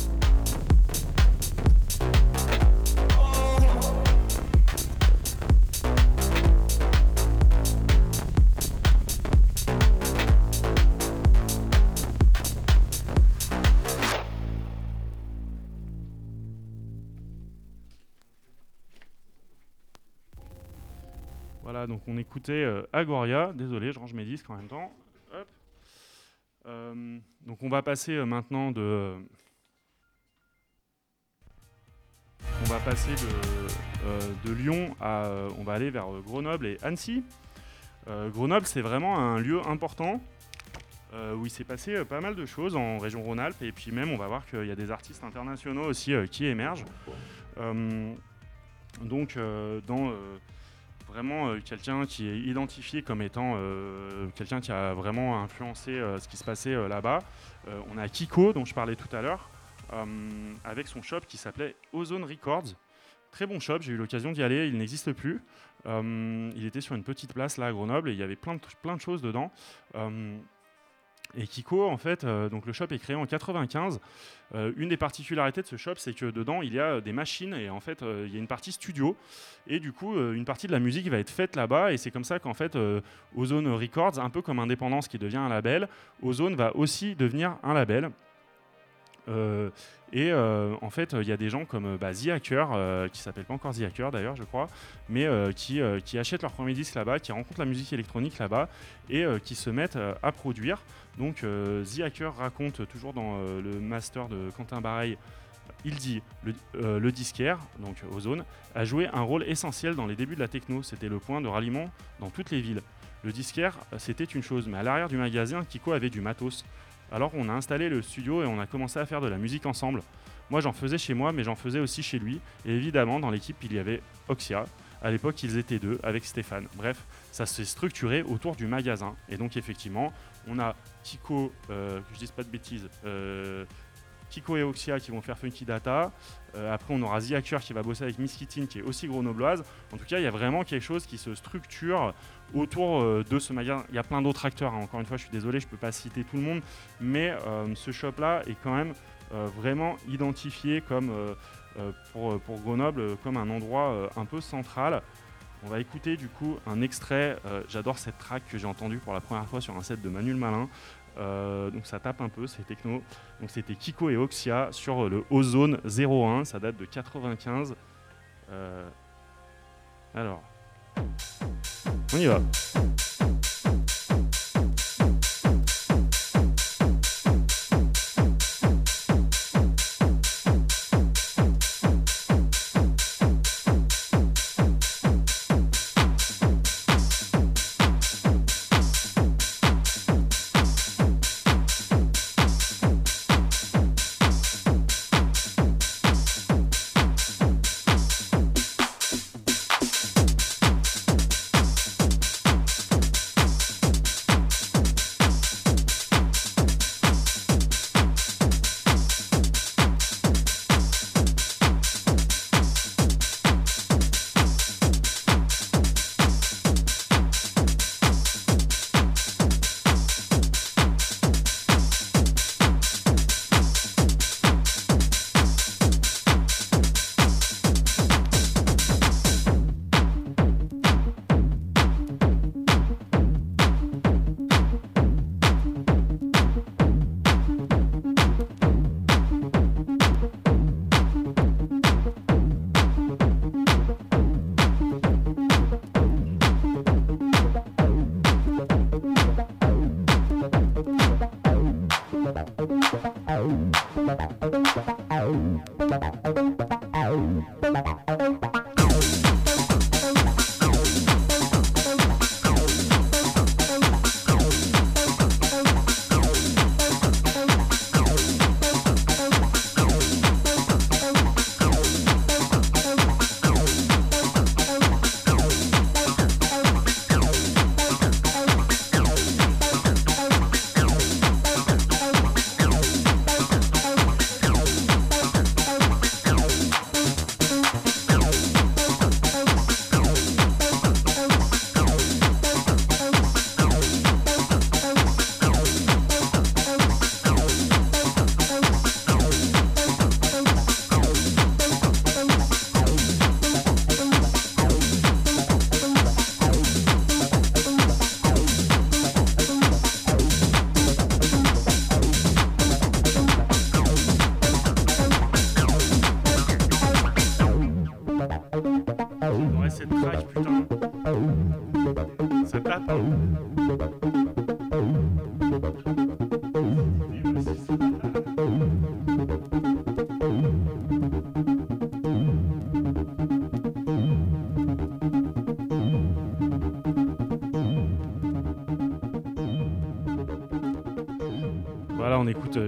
Écoutait euh, Agoria. Désolé, je range mes disques en même temps. Euh, donc on va passer euh, maintenant de. On va Lyon à. on va aller vers Grenoble et Annecy. Grenoble, c'est vraiment un lieu important où il s'est passé pas mal de choses en région Rhône-Alpes et puis même on va voir qu'il y a des artistes internationaux aussi qui émergent. donc dans vraiment euh, quelqu'un qui est identifié comme étant euh, quelqu'un qui a vraiment influencé euh, ce qui se passait là-bas. On a Kiko, dont je parlais tout à l'heure, avec son shop qui s'appelait Ozone Records. Très bon shop, j'ai eu l'occasion d'y aller, il n'existe plus. Il était sur une petite place là à Grenoble et il y avait plein de, plein de choses dedans. Et Kiko, en fait, euh, donc le shop est créé en 95. Euh, une des particularités de ce shop, c'est que dedans, il y a des machines et en fait, euh, il y a une partie studio. Et du coup, une partie de la musique va être faite là-bas. Et c'est comme ça qu'en fait, Ozone Records, un peu comme Indépendance qui devient un label, Ozone va aussi devenir un label. Et en fait, il y a des gens comme bah, The Hacker, qui s'appelle pas encore The Hacker d'ailleurs, je crois, mais qui, qui achètent leur premier disque là-bas, qui rencontrent la musique électronique là-bas et qui se mettent à produire. Donc, euh, The Hacker raconte toujours dans euh, le master de Quentin Bareil. Il dit le, euh, le disquaire, donc Ozone, a joué un rôle essentiel dans les débuts de la techno. C'était le point de ralliement dans toutes les villes. Le disquaire, c'était une chose, mais à l'arrière du magasin, Kiko avait du matos. Alors on a installé le studio et on a commencé à faire de la musique ensemble. Moi j'en faisais chez moi, mais j'en faisais aussi chez lui. Et évidemment, dans l'équipe, il y avait Oxia. À l'époque, ils étaient deux avec Stéphane. Bref, ça s'est structuré autour du magasin. Et donc effectivement, on a Kiko, euh, que je dise pas de bêtises, euh, Kiko et Oxia qui vont faire Funky Data. Euh, après, on aura The qui va bosser avec Miss Kittin qui est aussi grenobloise. En tout cas, il y a vraiment quelque chose qui se structure autour de ce magasin. Il y a plein d'autres acteurs. hein. Encore une fois, je suis désolé, je peux pas citer tout le monde, mais ce shop-là est quand même vraiment identifié comme pour, Grenoble comme un endroit un peu central. On va écouter du coup un extrait. euh, J'adore cette track que j'ai entendue pour la première fois sur un set de Manuel Malin. Euh, donc ça tape un peu, c'est techno. Donc c'était Kiko et Oxia sur le Ozone 01. Ça date de 95. Euh, alors, on y va.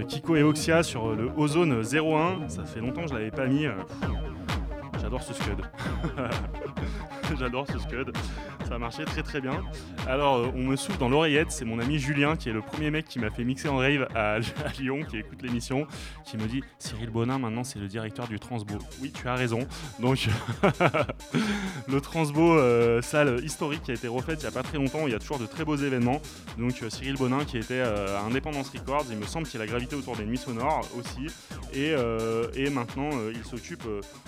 Kiko et Oxia sur euh, le Ozone 01. Ça fait longtemps que je l'avais pas mis. euh, j'adore ce scud. j'adore ce scud. Ça a marché très très bien. Alors, euh, on me souffle dans l'oreillette, c'est mon ami Julien qui est le premier mec qui m'a fait mixer en rave à, Lyon, qui écoute l'émission, qui me dit Cyril Bonin, maintenant c'est le directeur du Transbo. Oui, tu as raison. Donc, le Transbo, euh, salle historique qui a été refaite il n'y a pas très longtemps, il y a toujours de très beaux événements. Donc, euh, Cyril Bonin qui était à Independence Records, il me semble qu'il a gravité autour des nuits sonores aussi. Et, et maintenant, il s'occupe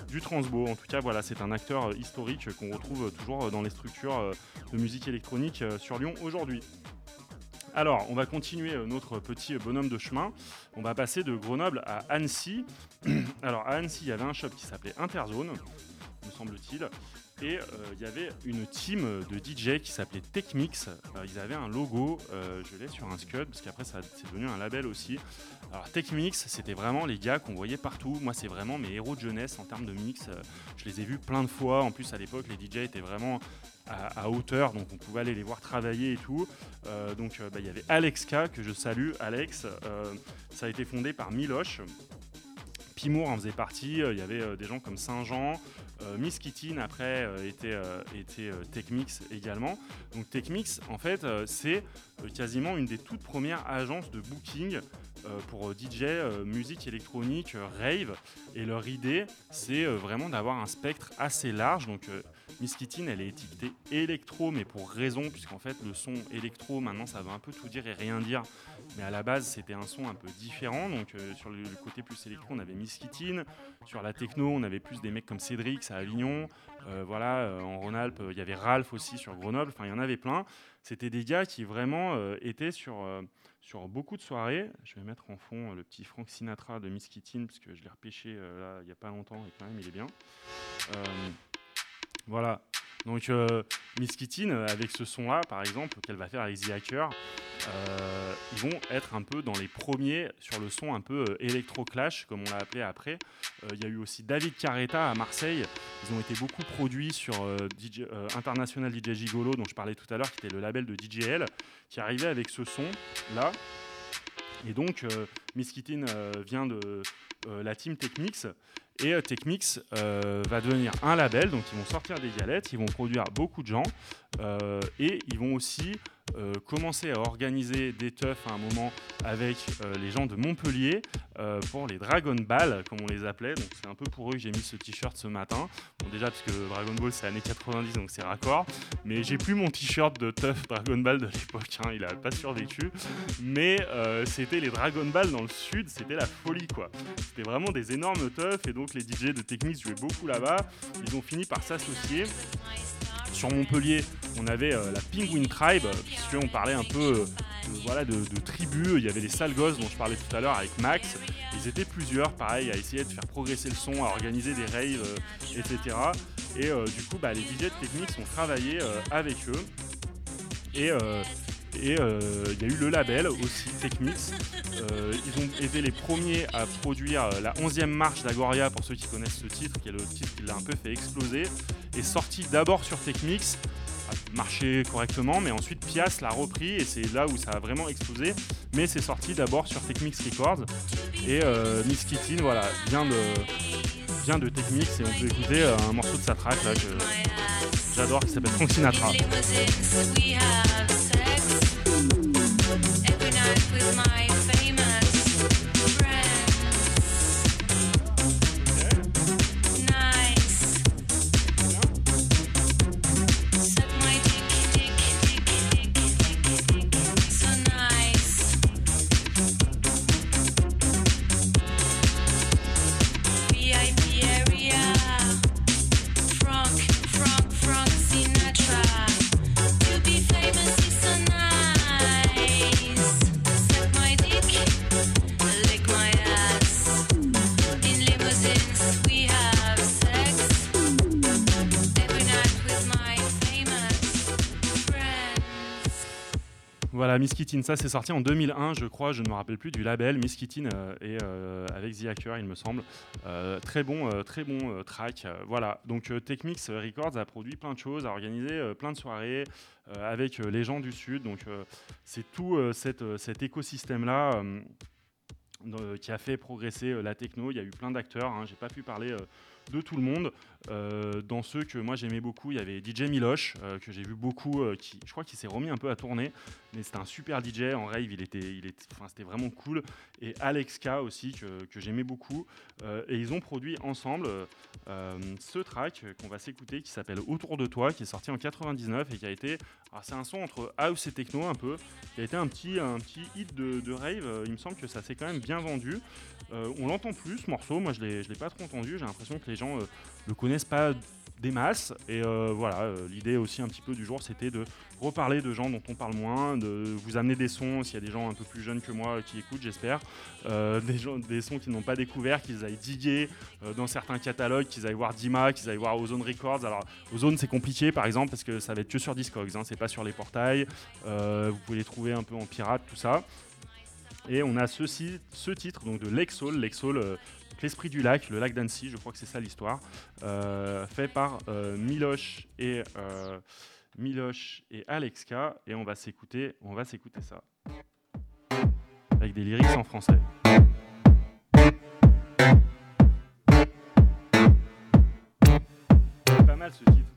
du Transbo. En tout cas, voilà, c'est un acteur historique qu'on retrouve toujours dans les structures euh, de musique électronique euh, sur Lyon aujourd'hui. Alors, on va continuer euh, notre petit bonhomme de chemin. On va passer de Grenoble à Annecy. Alors, à Annecy, il y avait un shop qui s'appelait Interzone, me semble-t-il. Et euh, il y avait une team de DJ qui s'appelait Techmix. Euh, ils avaient un logo, euh, je l'ai sur un scud, parce qu'après ça c'est devenu un label aussi. Alors Techmix, c'était vraiment les gars qu'on voyait partout. Moi, c'est vraiment mes héros de jeunesse en termes de mix. Je les ai vus plein de fois. En plus, à l'époque, les DJ étaient vraiment à, hauteur, donc on pouvait aller les voir travailler et tout. Donc bah, il y avait Alex K, que je salue. Alex, ça a été fondé par Miloche. Pimour en faisait partie, il y avait des gens comme Saint-Jean, Miss Kittin après euh, était, euh, était euh, Techmix également. Donc Techmix en fait euh, c'est euh, quasiment une des toutes premières agences de booking euh, pour euh, DJ, euh, musique électronique, euh, rave. Et leur idée c'est euh, vraiment d'avoir un spectre assez large. Donc euh, Miss Kittin elle est étiquetée électro mais pour raison puisqu'en fait le son électro maintenant ça veut un peu tout dire et rien dire. Mais à la base c'était un son un peu différent. Donc euh, sur le, côté plus électro on avait Miss Kittin. Sur la techno, on avait plus des mecs comme Cédric à Avignon. Euh, voilà, euh, en Rhône-Alpes, il y avait Ralph aussi sur Grenoble. Enfin, il y en avait plein. C'était des gars qui vraiment étaient sur, beaucoup de soirées. Je vais mettre en fond le petit Frank Sinatra de Miss Kittin, parce que je l'ai repêché il n'y a pas longtemps et quand même il est bien. Voilà. Donc euh, Miss Kittin, avec ce son-là, par exemple, qu'elle va faire avec The Hacker, euh, ils vont être un peu dans les premiers sur le son un peu euh, électro-clash, comme on l'a appelé après. Euh, Il y a eu aussi David Carreta à Marseille. Ils ont été beaucoup produits sur International DJ Gigolo, dont je parlais tout à l'heure, qui était le label de DJL, qui arrivait avec ce son-là. Et donc, Miss Kittin vient de la team Techmix. Et euh, Techmix euh, va devenir un label, donc ils vont sortir des galettes, ils vont produire beaucoup de gens, euh, et ils vont aussi euh, commencer à organiser des teufs à un moment avec euh, les gens de Montpellier euh, pour les Dragon Ball, comme on les appelait. Donc c'est un peu pour eux que j'ai mis ce t-shirt ce matin. Bon, déjà parce que Dragon Ball c'est années 90, donc c'est raccord. Mais j'ai plus mon t-shirt de teuf Dragon Ball de l'époque, hein, il a pas survécu. Mais euh, c'était les Dragon Ball dans le sud, c'était la folie quoi. C'était vraiment des énormes teufs et donc les DJ de Technics jouaient beaucoup là-bas. Ils ont fini par s'associer. Sur Montpellier, on avait euh, la Penguin Tribe, puisqu'on parlait un peu euh, de, voilà, de, tribus. Il y avait les sales dont je parlais tout à l'heure avec Max. Ils étaient plusieurs, pareil, à essayer de faire progresser le son, à organiser des raves, euh, etc. Et euh, du coup, bah, les DJ de Technics ont travaillé euh, avec eux. Et euh, et euh, il y a eu le label aussi, Techmix. Euh, ils ont été les premiers à produire euh, la 11e marche d'Agoria, pour ceux qui connaissent ce titre, qui est le titre qui l'a un peu fait exploser, est sorti d'abord sur Techmix, a marché correctement, mais ensuite Pias l'a repris et c'est là où ça a vraiment explosé. Mais c'est sorti d'abord sur Techmix Records. Et euh, Miss Kittin, voilà, vient de, vient de et on peut écouter un morceau de sa track là, que j'adore qui s'appelle Sinatra. My Kittin, ça c'est sorti en 2001, je crois, je ne me rappelle plus du label. Miss Kittin euh, et euh, avec The Hacker, il me semble. Euh, très bon, très bon track. voilà, donc Techmix Records a produit plein de choses, a organisé plein de soirées avec les gens du Sud. Donc c'est tout cette, cet écosystème-là. qui a fait progresser la techno. Il y a eu plein d'acteurs. Hein. J'ai pas pu parler de tout le monde. Euh, dans ceux que moi j'aimais beaucoup, il y avait DJ Miloche, euh, que j'ai vu beaucoup, euh, qui, je crois qu'il s'est remis un peu à tourner, mais c'était un super DJ en rave, il était, il c'était vraiment cool. Et Alex K aussi, que, que j'aimais beaucoup. Et ils ont produit ensemble ce track qu'on va s'écouter qui s'appelle Autour de toi, qui est sorti en 99 et qui a été. C'est un son entre house et techno un peu, qui a été un petit, un petit hit de, rave. Il me semble que ça s'est quand même bien vendu. On l'entend plus ce morceau, moi je l'ai, je l'ai pas trop entendu, j'ai l'impression que les gens le connaissent pas des masses. Et euh, voilà, euh, l'idée aussi un petit peu du jour, c'était de reparler de gens dont on parle moins, de vous amener des sons, s'il y a des gens un peu plus jeunes que moi qui écoutent, j'espère, euh, des, gens, des sons qu'ils n'ont pas découverts, qu'ils aillent diguer dans certains catalogues, qu'ils aillent voir Dima, qu'ils aillent voir Ozone Records. Alors, Ozone, c'est compliqué par exemple, parce que ça va être que sur Discogs, hein, c'est pas sur les portails. Vous pouvez les trouver un peu en pirate, tout ça. Et on a ceci, ce titre donc de Lexol, Lexol, l'esprit du lac, le lac d'Annecy, je crois que c'est ça l'histoire, euh, fait par euh, Miloche et euh, et Alexka, et on va s'écouter, on va s'écouter ça avec des lyrics en français. Pas mal ce titre.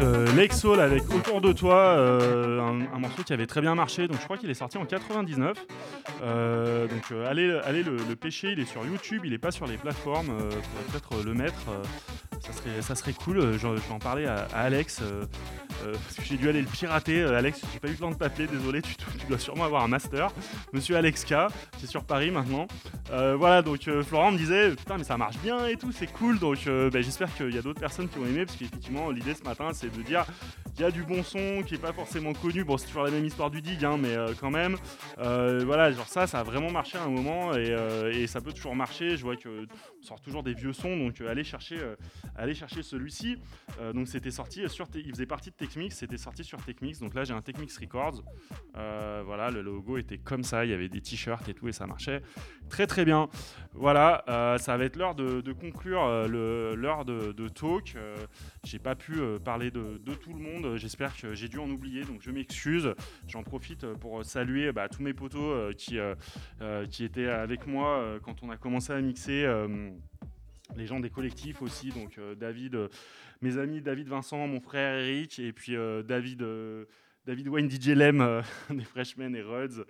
Euh, Lexol avec Autour de toi, euh, un, morceau qui avait très bien marché. Donc je crois qu'il est sorti en 99. Euh, donc euh, allez, allez le, pêcher, il est sur YouTube, il n'est pas sur les plateformes. Peut-être le mettre. ça serait, ça serait cool. Je, vais en parler à, Alex. parce que j'ai dû aller le pirater. Alex, j'ai pas eu le temps de t'appeler, désolé, tu, tu dois sûrement avoir un master. Monsieur Alex K, qui est sur Paris maintenant. Euh, voilà, donc euh, Florent me disait Putain, mais ça marche bien et tout, c'est cool. Donc euh, bah, j'espère qu'il y a d'autres personnes qui ont aimé, parce qu'effectivement, l'idée ce matin, c'est de dire il y a du bon son qui est pas forcément connu. Bon, c'est toujours la même histoire du dig, hein, mais quand même. Euh, voilà, genre ça, ça a vraiment marché à un moment et, euh, et ça peut toujours marcher. Je vois que on sort toujours des vieux sons, donc euh, allez chercher, allez chercher celui-ci. Donc c'était sorti sur, il faisait partie de Techmix, c'était sorti sur Techmix. Donc là, j'ai un Techmix Records. Voilà, le logo était comme ça, il y avait des t-shirts et tout et ça marchait très très bien. Voilà, ça va être l'heure de, de conclure l'heure de, talk. J'ai pas pu parler de, tout le monde. J'espère que j'ai dû en oublier, donc je m'excuse. J'en profite pour saluer bah, tous mes potos euh, qui, euh, euh, qui étaient avec moi quand on a commencé à mixer. les gens des collectifs aussi, donc David, mes amis David Vincent, mon frère Eric, et puis David, David Wayne DJ Lem des Freshmen et Ruds,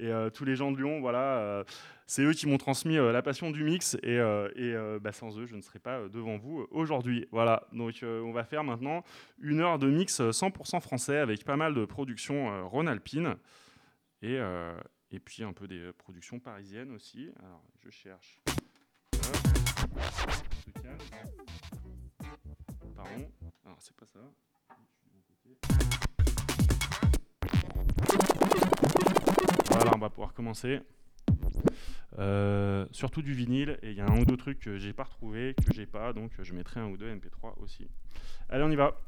et tous les gens de Lyon, voilà. c'est eux qui m'ont transmis la passion du mix et, bah, sans eux, je ne serais pas devant vous aujourd'hui. Voilà, donc on va faire maintenant une heure de mix euh, 100% français avec pas mal de productions euh, Rhône-Alpine et, euh, et puis un peu des euh, productions parisiennes aussi. Alors, je cherche. Pardon. Alors, c'est pas ça. Voilà, on va pouvoir commencer. Euh, surtout du vinyle et il y a un ou deux trucs que j'ai pas retrouvé que j'ai pas donc je mettrai un ou deux MP3 aussi. Allez on y va.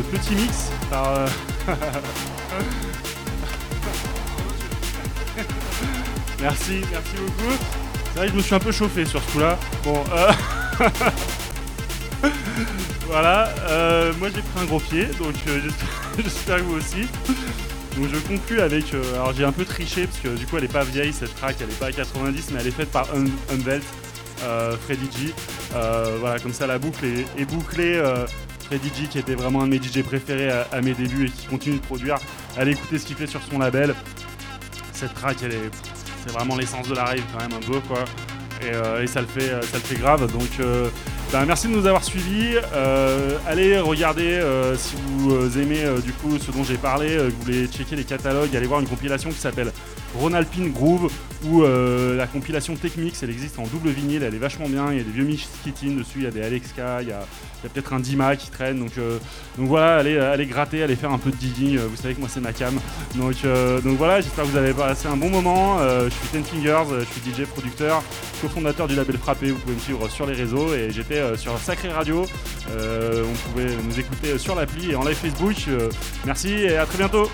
Petit mix par. euh, merci, merci beaucoup. C'est je me suis un peu chauffé sur ce coup-là. Bon, euh, voilà, euh, moi j'ai pris un gros pied, donc j'espère- que vous aussi. Donc je conclus avec, alors j'ai un peu triché parce que du coup elle est pas vieille cette track, elle est pas à 90 mais elle est faite par Un- Unvelt, Freddy G. Voilà, comme ça la boucle est bouclée. Freddy G qui était vraiment un de mes DJ préférés à, mes débuts et qui continue de produire. Allez écouter ce qu'il fait sur son label. Cette track elle est, c'est vraiment l'essence de la rave quand même un peu quoi. Et, euh, ça le fait, euh, ça le fait grave. Donc euh, ben, merci de nous avoir suivis. Allez regarder si vous aimez du coup ce dont j'ai parlé, vous voulez checker les catalogues, allez voir une compilation qui s'appelle Ronalpine Groove ou euh, la compilation Techmix, elle existe en double vinyle, elle est vachement bien, il y a des vieux Mitch Keating dessus, il y a des Alexka, il y a, peut-être un Dima qui traîne, donc, euh, donc voilà, allez, allez gratter, allez faire un peu de digging, euh, vous savez que moi c'est ma cam. Donc, euh, donc voilà, j'espère que vous avez passé un bon moment, Euh, je suis Ten Fingers, euh, je suis DJ producteur, cofondateur du label Frappé, vous pouvez me suivre sur les réseaux et j'étais euh, sur Sacré Radio, Euh, on pouvait nous écouter sur l'appli et en live Facebook. Euh, merci et à très bientôt